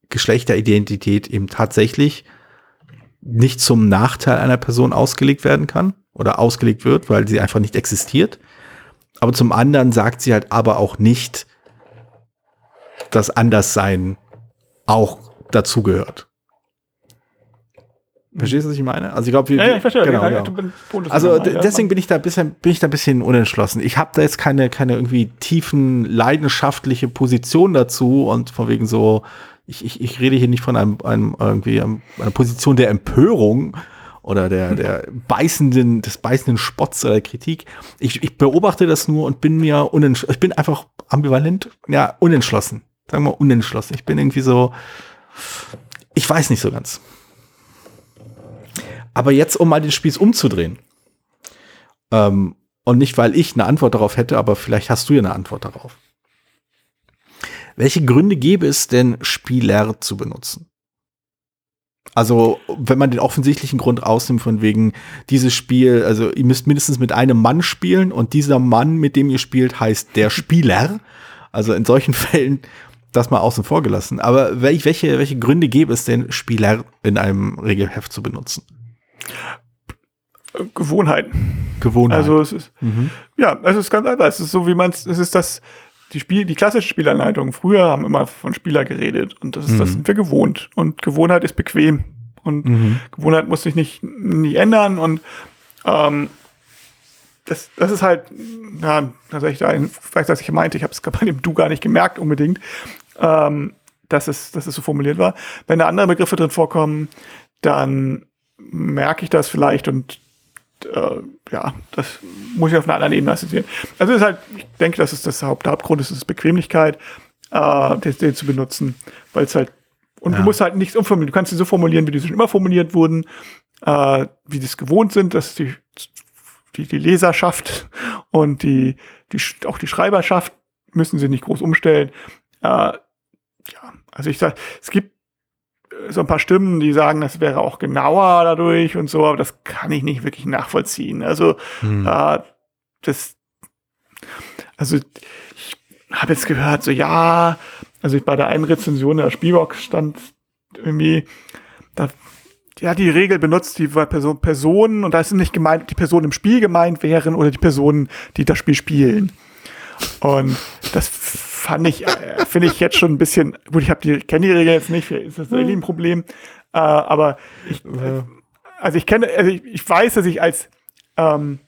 Geschlechteridentität eben tatsächlich nicht zum Nachteil einer Person ausgelegt werden kann oder ausgelegt wird, weil sie einfach nicht existiert. Aber zum anderen sagt sie halt aber auch nicht, dass Anderssein auch dazugehört. Verstehst du, was ich meine? Also ich glaube, Ja, ja, ich verstehe. Genau, Ja, genau. Also deswegen bin ich da ein bisschen, bin ich da ein bisschen unentschlossen. Ich habe da jetzt keine, keine irgendwie tiefen leidenschaftliche Position dazu und von wegen so, ich, ich, ich rede hier nicht von einem, einem irgendwie einer Position der Empörung oder der, der beißenden, des beißenden Spotts oder der Kritik. Ich, ich beobachte das nur und bin mir unentschlossen. Ich bin einfach ambivalent, ja, unentschlossen. Sagen wir unentschlossen. Ich bin irgendwie so, ich weiß nicht so ganz. Aber jetzt, um mal den Spieß umzudrehen. Ähm, und nicht, weil ich eine Antwort darauf hätte, aber vielleicht hast du ja eine Antwort darauf. Welche Gründe gäbe es denn, Spieler zu benutzen? Also, wenn man den offensichtlichen Grund ausnimmt, von wegen dieses Spiel, also ihr müsst mindestens mit einem Mann spielen und dieser Mann, mit dem ihr spielt, heißt der Spieler. Also in solchen *laughs* Fällen das mal außen vor gelassen. Aber welche, welche, Gründe gäbe es denn, Spieler in einem Regelheft zu benutzen? Gewohnheiten. Gewohnheit. Also es ist, mhm. ja, es ist ganz einfach. Es ist so, wie man es, es ist das, die Spiel, die klassische Spielanleitung. Früher haben immer von Spieler geredet und das ist, das Mhm. sind wir gewohnt. Und Gewohnheit ist bequem. Und Mhm. Gewohnheit muss sich nicht, nicht ändern und, ähm, das, das ist halt, ja, tatsächlich da, ein- vielleicht, was ich meinte, ich habe es bei dem Du gar nicht gemerkt unbedingt, ähm, dass, es, dass es so formuliert war. Wenn da andere Begriffe drin vorkommen, dann merke ich das vielleicht und äh, ja, das muss ich auf einer anderen Ebene assoziieren. Also ist halt, ich denke, das ist das Haupt, der Hauptgrund, ist es Bequemlichkeit, äh, den, den zu benutzen, weil es halt und Ja. du musst halt nichts umformulieren. Du kannst sie so formulieren, wie die schon immer formuliert wurden, äh, wie die es gewohnt sind, dass die, die, die Leserschaft und die, die, auch die Schreiberschaft müssen sie nicht groß umstellen. Äh, ja, also ich sag, es gibt so ein paar Stimmen, die sagen, das wäre auch genauer dadurch und so, aber das kann ich nicht wirklich nachvollziehen. Also Hm. äh, das, also ich habe jetzt gehört, so ja, also bei der einen Rezension der Spielbox stand irgendwie, da ja, die Regel benutzt, die Person, Personen, und da ist nicht gemeint, die Personen im Spiel gemeint wären oder die Personen, die das Spiel spielen. Und das fand ich, äh, finde ich jetzt schon ein bisschen, gut, ich habe die, kenne die Regel jetzt nicht, ist das wirklich ein Problem, äh, aber ich, äh, also ich kenne, also ich, ich weiß, dass ich als, ähm,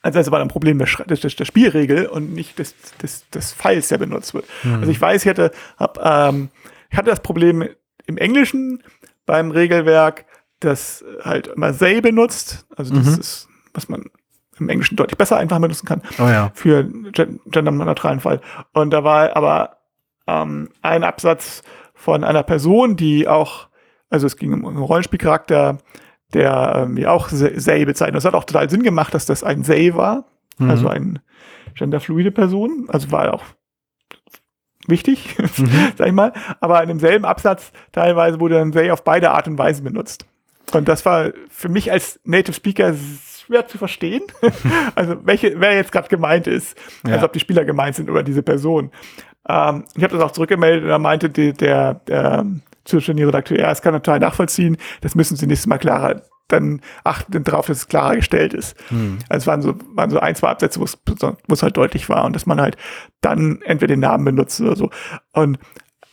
also das war ein Problem der, der, der, Spielregel und nicht des, des, des Files, der benutzt wird. Also ich weiß, ich hatte, hab, ähm, ich hatte das Problem im Englischen beim Regelwerk, das halt immer they benutzt. Also das Mhm. ist, was man im Englischen deutlich besser einfach benutzen kann Oh ja. für gen- genderneutralen Fall. Und da war aber ähm, ein Absatz von einer Person, die auch, also es ging um einen Rollenspielcharakter, der ähm, ja auch Say bezeichnet. Das hat auch total Sinn gemacht, dass das ein Say war, Mhm. also ein genderfluide Person. Also war auch wichtig, *laughs* sag ich mal. Aber in demselben Absatz teilweise wurde dann Say auf beide Art und Weise benutzt. Und das war für mich als Native Speaker schwer zu verstehen. *laughs* also welche, wer jetzt gerade gemeint ist. Ja. Also ob die Spieler gemeint sind oder diese Person. Ähm, ich habe das auch zurückgemeldet und da meinte die, der, der zuständige Redakteur, ja, das kann er total nachvollziehen, das müssen sie nächstes Mal klarer, dann achten darauf, dass es klarer gestellt ist. Also es waren so, waren so ein, zwei Absätze, wo es wo es halt deutlich war und dass man halt dann entweder den Namen benutzt oder so. Und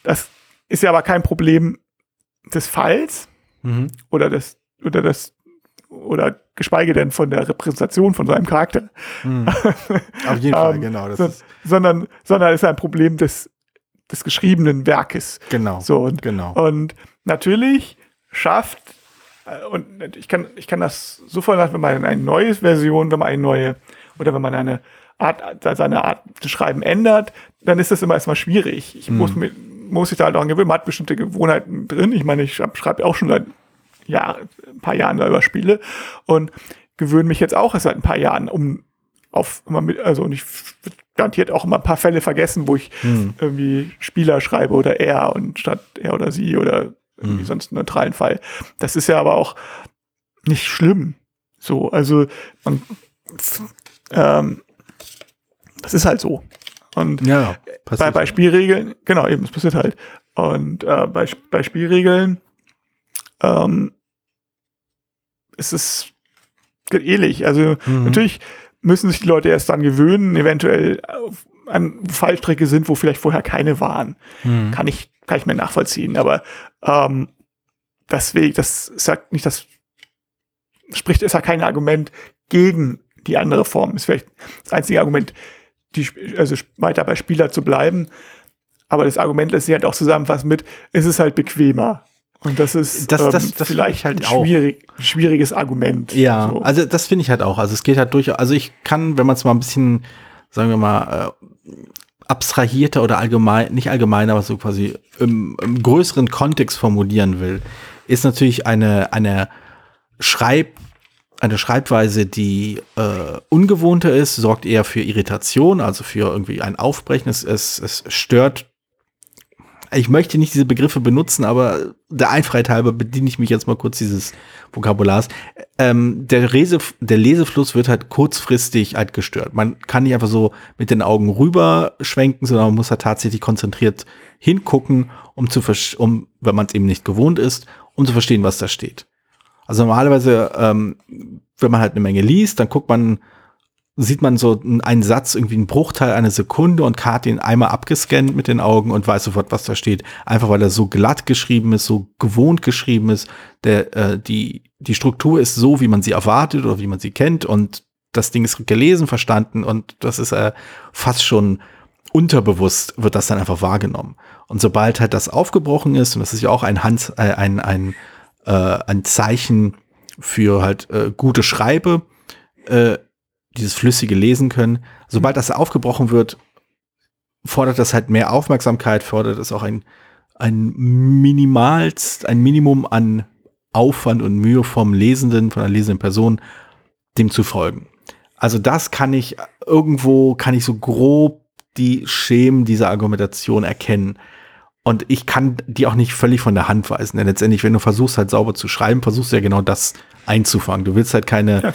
das ist ja aber kein Problem des Falls Mhm. oder des, oder das, oder geschweige denn von der Repräsentation von so einem Charakter. Mhm. *laughs* Auf jeden Fall, Ähm, genau. So, ist, sondern, sondern ist ein Problem des, des geschriebenen Werkes. Genau. So und, genau. und natürlich schafft äh, und ich kann ich kann das so vorstellen, wenn man eine neue Version, wenn man eine neue oder wenn man eine Art seine Art zu schreiben ändert, dann ist das immer erstmal schwierig. Ich muss mir muss sich da halt auch gewöhnen. Man hat bestimmte Gewohnheiten drin. Ich meine, ich schreibe auch schon seit Jahren, ein paar Jahren da über Spiele und gewöhne mich jetzt auch erst seit ein paar Jahren um auf immer mit, also und ich garantiert auch immer ein paar Fälle vergessen, wo ich Hm. irgendwie Spieler schreibe oder er und statt er oder sie oder irgendwie Hm. sonst einen neutralen Fall. Das ist ja aber auch nicht schlimm. So, also man, ähm, das ist halt so. Und Ja, bei, bei Spielregeln, genau, eben, es passiert halt. Und äh, bei, bei Spielregeln ähm, ist es geht ähnlich. Also Mhm. natürlich müssen sich die Leute erst dann gewöhnen, eventuell auf- an Fallstrecke sind, wo vielleicht vorher keine waren. Mhm. Kann ich, kann ich mir nachvollziehen. Aber ähm, deswegen, das ist ja nicht das, spricht, ist ja kein Argument gegen die andere Form. Ist vielleicht das einzige Argument, die, also weiter bei Spieler zu bleiben. Aber das Argument lässt sich halt auch zusammenfassen mit, es ist halt bequemer. Und das ist Das- ähm, das- das vielleicht halt auch. schwierig, schwieriges Argument. Ja, So. also das finde ich halt auch. Also es geht halt durch. Also ich kann, wenn man es mal ein bisschen, sagen wir mal, äh, abstrahierter oder allgemein, nicht allgemein, aber so quasi im, im größeren Kontext formulieren will, ist natürlich eine, eine Schreib, eine Schreibweise, die äh, ungewohnter ist, sorgt eher für Irritation, also für irgendwie ein Aufbrechen. Es, es, es stört. Ich möchte nicht diese Begriffe benutzen, aber der Einfachheit halber bediene ich mich jetzt mal kurz dieses Vokabulars. Ähm, der, Rese, der Lesefluss wird halt kurzfristig halt gestört. Man kann nicht einfach so mit den Augen rüberschwenken, sondern man muss halt tatsächlich konzentriert hingucken, um zu um, wenn man es eben nicht gewohnt ist, um zu verstehen, was da steht. Also normalerweise, ähm, wenn man halt eine Menge liest, dann guckt man, sieht man so einen Satz, irgendwie einen Bruchteil einer Sekunde und hat ihn einmal abgescannt mit den Augen und weiß sofort, was da steht. Einfach weil er so glatt geschrieben ist, so gewohnt geschrieben ist. Der, äh, die, die Struktur ist so, wie man sie erwartet oder wie man sie kennt und das Ding ist gelesen, verstanden und das ist äh, fast schon unterbewusst wird das dann einfach wahrgenommen. Und sobald halt das aufgebrochen ist, und das ist ja auch ein, Hand, äh, ein, ein, äh, ein Zeichen für halt äh, gute Schreibe, äh, dieses flüssige Lesen können, sobald das aufgebrochen wird, fordert das halt mehr Aufmerksamkeit, fordert es auch ein, ein minimalst, ein Minimum an Aufwand und Mühe vom Lesenden, von der lesenden Person, dem zu folgen. Also das kann ich irgendwo, kann ich so grob die Schemen dieser Argumentation erkennen. Und ich kann die auch nicht völlig von der Hand weisen. Denn letztendlich, wenn du versuchst halt sauber zu schreiben, versuchst du ja genau das einzufangen. Du willst halt keine, Ja.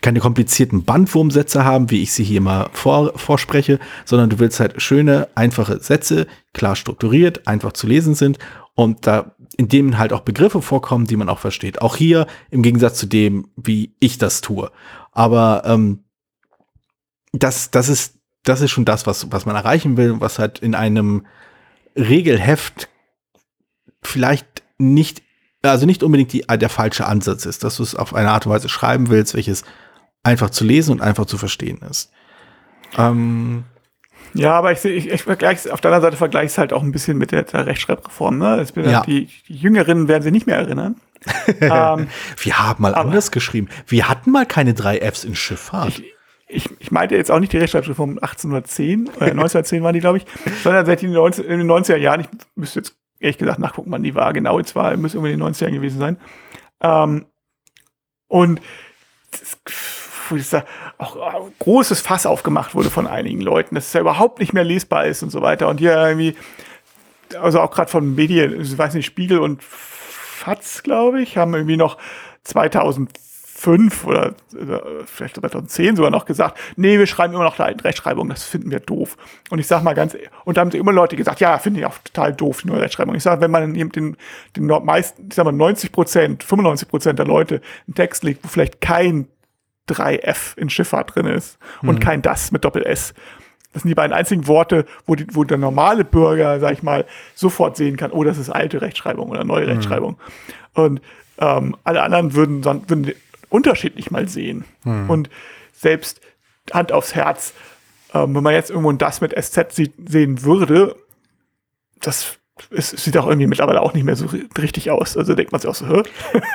Keine komplizierten Bandwurmsätze haben, wie ich sie hier mal vor, vorspreche, sondern du willst halt schöne, einfache Sätze, klar strukturiert, einfach zu lesen sind und da in denen halt auch Begriffe vorkommen, die man auch versteht. Auch hier im Gegensatz zu dem, wie ich das tue. Aber ähm, das, das ist, das ist schon das, was, was man erreichen will, was halt in einem Regelheft vielleicht nicht, also nicht unbedingt die, der falsche Ansatz ist, dass du es auf eine Art und Weise schreiben willst, welches einfach zu lesen und einfach zu verstehen ist. Ähm, Ja, aber ich, ich, ich vergleiche auf der anderen Seite vergleiche ich es halt auch ein bisschen mit der, der Rechtschreibreform. Ne? Ja. die, die Jüngeren werden sie nicht mehr erinnern. *laughs* ähm, wir haben mal anders geschrieben. Wir hatten mal keine drei Fs in Schifffahrt. ich, ich, ich meinte jetzt auch nicht die Rechtschreibreform 1810 oder 1910 waren die, glaube ich, sondern seit den 90, in den 90er Jahren, ich müsste jetzt ehrlich gesagt nachgucken, wann die war, genau, jetzt war, müsste irgendwie in den 90er Jahren gewesen sein. Ähm, und das, wo sag, auch äh, großes Fass aufgemacht wurde von einigen Leuten, dass es ja überhaupt nicht mehr lesbar ist und so weiter. Und hier irgendwie, also auch gerade von Medien, ich weiß nicht, Spiegel und FATS, glaube ich, haben irgendwie noch 2005 oder vielleicht 2010 sogar noch gesagt, nee, wir schreiben immer noch alten Rechtschreibung, das finden wir doof. Und ich sag mal ganz, und da haben sie immer Leute gesagt, ja, finde ich auch total doof, die neue Rechtschreibung. Ich sage, wenn man den, den, den meisten, ich sag mal 90 Prozent, 95 Prozent der Leute einen Text legt, wo vielleicht kein 3F in Schifffahrt drin ist und kein das mit Doppel-S. Das sind die beiden einzigen Worte, wo, die, wo der normale Bürger, sag ich mal, sofort sehen kann, oh, das ist alte Rechtschreibung oder neue Rechtschreibung. Und ähm, alle anderen würden, würden den Unterschied nicht mal sehen. Und selbst Hand aufs Herz, ähm, wenn man jetzt irgendwo ein das mit SZ sieht, sehen würde, das es sieht auch irgendwie mittlerweile auch nicht mehr so richtig aus. Also denkt man sich auch so, Hä?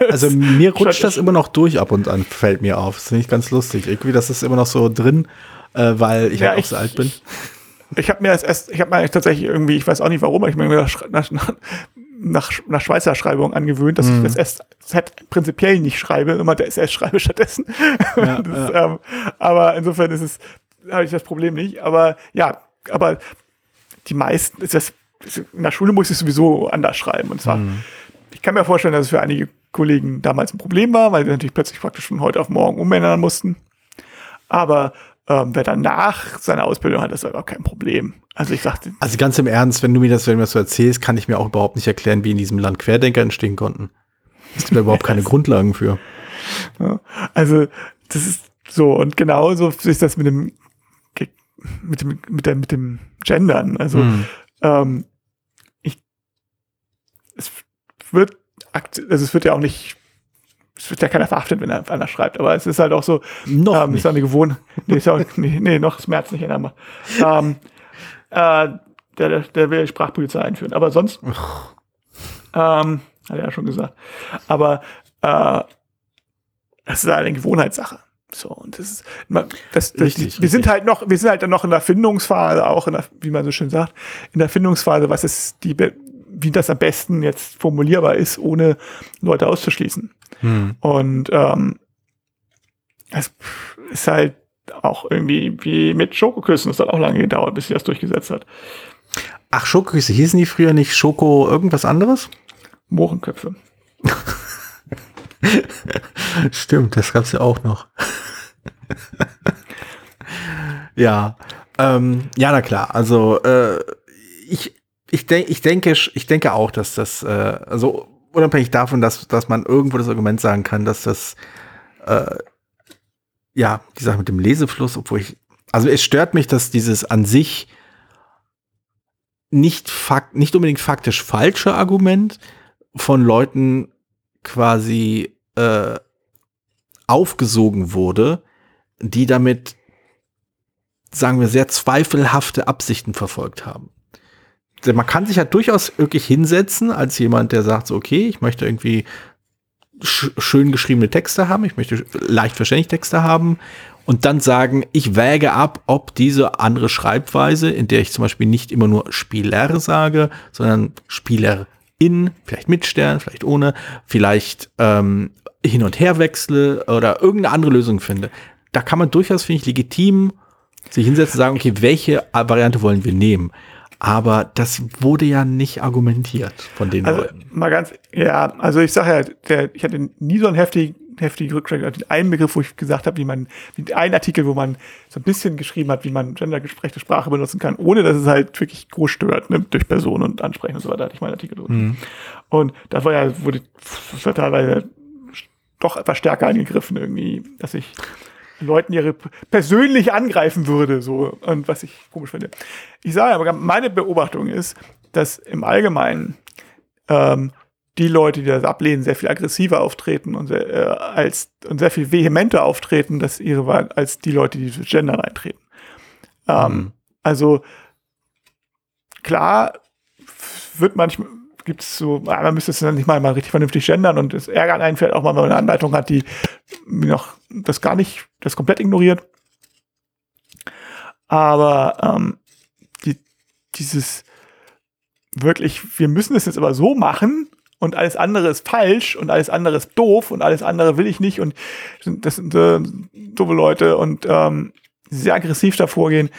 Also mir *laughs* rutscht das immer noch durch ab und an, fällt mir auf. Das finde ich ganz lustig. Irgendwie, das ist immer noch so drin, äh, weil ich Ja, halt auch ich- so alt bin. *laughs* Ich habe mir das erst, ich habe mir tatsächlich irgendwie, ich weiß auch nicht warum, aber ich mir nach, nach, nach, nach Schweizer Schreibung angewöhnt, dass Mhm. ich das SZ prinzipiell nicht schreibe, immer der SS schreibe *laughs* stattdessen. Ja, das, Ähm, aber insofern ist es, habe ich das Problem nicht. Aber ja, aber die meisten, ist das, in der Schule muss ich sowieso anders schreiben. Und zwar, Mhm. ich kann mir vorstellen, dass es für einige Kollegen damals ein Problem war, weil sie natürlich plötzlich praktisch von heute auf morgen umändern mussten. Aber ähm, wer danach seine Ausbildung hat, ist aber kein Problem. Also ich sagte, Also ganz im Ernst, wenn du mir das, wenn du das so erzählst, kann ich mir auch überhaupt nicht erklären, wie in diesem Land Querdenker entstehen konnten. Es gibt da überhaupt keine *laughs* Grundlagen für. Ja, also das ist so und genauso ist das mit dem mit dem mit der mit dem Gendern. Also Hm. ähm, ich es wird also es wird ja auch nicht es wird ja keiner verhaftet, wenn er anders schreibt, aber es ist halt auch so, Noch ähm, ist eine Gewohnheit. Nee, ist ja auch, nee, nee, noch März nicht ändern. Ähm, äh, der, der, der will Sprachpolizei einführen. Aber sonst, ähm, hat er ja schon gesagt. Aber äh, das ist halt eine Gewohnheitssache. So, und das ist, man- das, das, Richtig, die, wir sind halt noch, wir sind halt dann noch in der Findungsphase, auch in der, wie man so schön sagt, in der Findungsphase, was ist die, be- wie das am besten jetzt formulierbar ist, ohne Leute auszuschließen. Hm. Und ähm, es ist halt auch irgendwie wie mit Schokoküssen. Das hat auch lange gedauert, bis sie das durchgesetzt hat. Ach, Schokoküsse hießen die früher nicht Schoko irgendwas anderes? Mohrenköpfe. *laughs* Stimmt, das gab's ja auch noch. *laughs* ja, ähm, ja, na klar. Also äh, ich, ich, denk, ich denke, ich denke auch, dass das, äh, also unabhängig davon, dass, dass man irgendwo das Argument sagen kann, dass das, äh, ja, die Sache mit dem Lesefluss, obwohl ich, also es stört mich, dass dieses an sich nicht fakt, nicht unbedingt faktisch falsche Argument von Leuten quasi äh, aufgesogen wurde, die damit, sagen wir, sehr zweifelhafte Absichten verfolgt haben. Man kann sich ja durchaus wirklich hinsetzen als jemand, der sagt, so, okay, ich möchte irgendwie sch schön geschriebene Texte haben, ich möchte leicht verständliche Texte haben und dann sagen, ich wäge ab, ob diese andere Schreibweise, in der ich zum Beispiel nicht immer nur Spieler sage, sondern Spielerin, vielleicht mit Stern, vielleicht ohne, vielleicht ähm, hin und her wechsle oder irgendeine andere Lösung finde. Da kann man durchaus, finde ich, legitim sich hinsetzen und sagen, okay, welche Variante wollen wir nehmen? Aber das wurde ja nicht argumentiert von den Also Leuten. mal ganz, ja, also ich sage ja, der, ich hatte nie so einen heftigen, heftigen Rückschlag. Also einen Begriff, wo ich gesagt habe, wie man, wie ein Artikel, wo man so ein bisschen geschrieben hat, wie man gendergesprechende Sprache benutzen kann, ohne dass es halt wirklich groß stört, ne, durch Personen und Ansprechen und so weiter, Da hatte ich meinen Artikel drin. Und das war ja, wurde das war teilweise doch etwas stärker angegriffen irgendwie, dass ich Leuten ihre persönlich angreifen würde, so und was ich komisch finde. Ich sage aber, meine Beobachtung ist, dass im Allgemeinen ähm, die Leute, die das ablehnen, sehr viel aggressiver auftreten und sehr, äh, als und sehr viel vehementer auftreten, dass ihre als die Leute, die für Gender eintreten. Ähm, Also klar wird manchmal gibt es so, ah, man müsste es dann nicht mal, mal richtig vernünftig gendern und es ärgert einen vielleicht auch mal, wenn man eine Anleitung hat, die noch das gar nicht, das komplett ignoriert. Aber ähm, die, dieses wirklich, wir müssen es jetzt aber so machen und alles andere ist falsch und alles andere ist doof und alles andere will ich nicht und das sind äh, doofe Leute und ähm, sehr aggressiv davor gehen.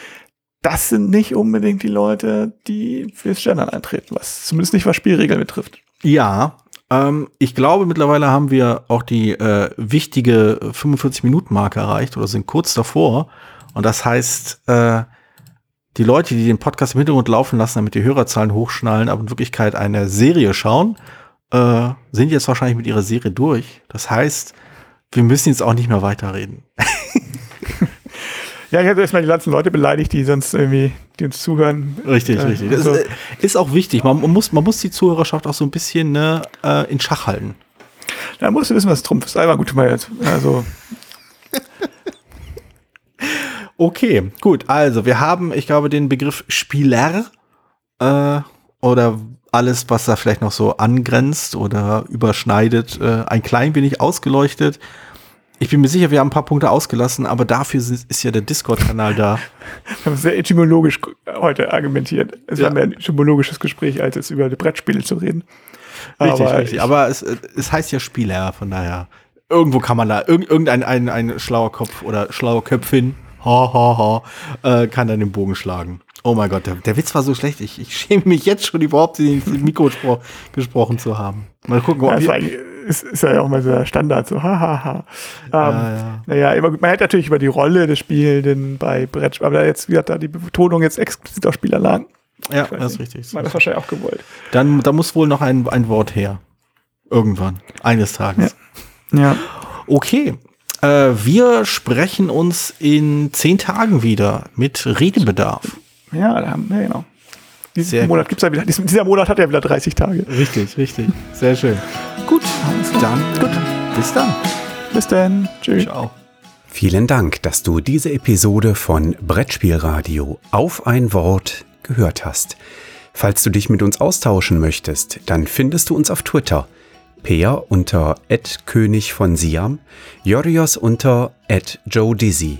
Das sind nicht unbedingt die Leute, die fürs Gendern eintreten, was zumindest nicht was Spielregeln betrifft. Ja, ähm, ich glaube, mittlerweile haben wir auch die äh, wichtige 45-Minuten-Marke erreicht oder sind kurz davor. Und das heißt, äh, die Leute, die den Podcast im Hintergrund laufen lassen, damit die Hörerzahlen hochschnallen, aber in Wirklichkeit eine Serie schauen, äh, sind jetzt wahrscheinlich mit ihrer Serie durch. Das heißt, wir müssen jetzt auch nicht mehr weiterreden. *laughs* Ja, ich habe erstmal die ganzen Leute beleidigt, die sonst irgendwie, die uns zuhören. Richtig, Äh, richtig. Das also- ist, ist auch wichtig. Man, man, muss, man muss die Zuhörerschaft auch so ein bisschen ne, äh, in Schach halten. Da musst du wissen, was Trumpf ist. Einmal gut mal jetzt. Also, Okay, gut. Also, wir haben, ich glaube, den Begriff Spieler. Äh, oder alles, was da vielleicht noch so angrenzt oder überschneidet, äh, ein klein wenig ausgeleuchtet. Ich bin mir sicher, wir haben ein paar Punkte ausgelassen, aber dafür ist, ja der Discord-Kanal da. *laughs* Wir haben sehr etymologisch heute argumentiert. Es Ja. war mehr ein etymologisches Gespräch, als jetzt über die Brettspiele zu reden. Richtig, Aber richtig. ich- Aber es, es heißt ja Spieler, von daher. Irgendwo kann man da, irg irgendein ein, ein schlauer Kopf oder schlauer Köpfin, ha, ha, ha, äh, kann dann den Bogen schlagen. Oh mein Gott, der, der Witz war so schlecht. Ich, ich schäme mich jetzt schon überhaupt, ins *laughs* Mikro spro- gesprochen zu haben. Mal gucken, ob Ja, wir, ist, ist ja auch mal so der Standard, so hahaha. Ähm, ja. Naja, immer, man hätte natürlich über die Rolle des Spielenden bei Brettspielen, aber jetzt, wie gesagt, da die Betonung jetzt explizit auf Spieler lag, ja, das ist richtig. war das wahrscheinlich auch gewollt. Dann, da muss wohl noch ein, ein Wort her. Irgendwann. Eines Tages. Ja. Okay. Äh, wir sprechen uns in zehn Tagen wieder mit Redebedarf. Ja, da haben, ja genau. Diesen Sehr Monat gibt's ja wieder, dieser Monat hat ja wieder 30 Tage. Richtig, richtig. Sehr schön. Gut, dann Gut. bis dann. Bis dann. Tschüss. Ciao. Vielen Dank, dass du diese Episode von Brettspielradio auf ein Wort gehört hast. Falls du dich mit uns austauschen möchtest, dann findest du uns auf Twitter. Peer unter König von Siam, Jorios unter Joe Dizzy.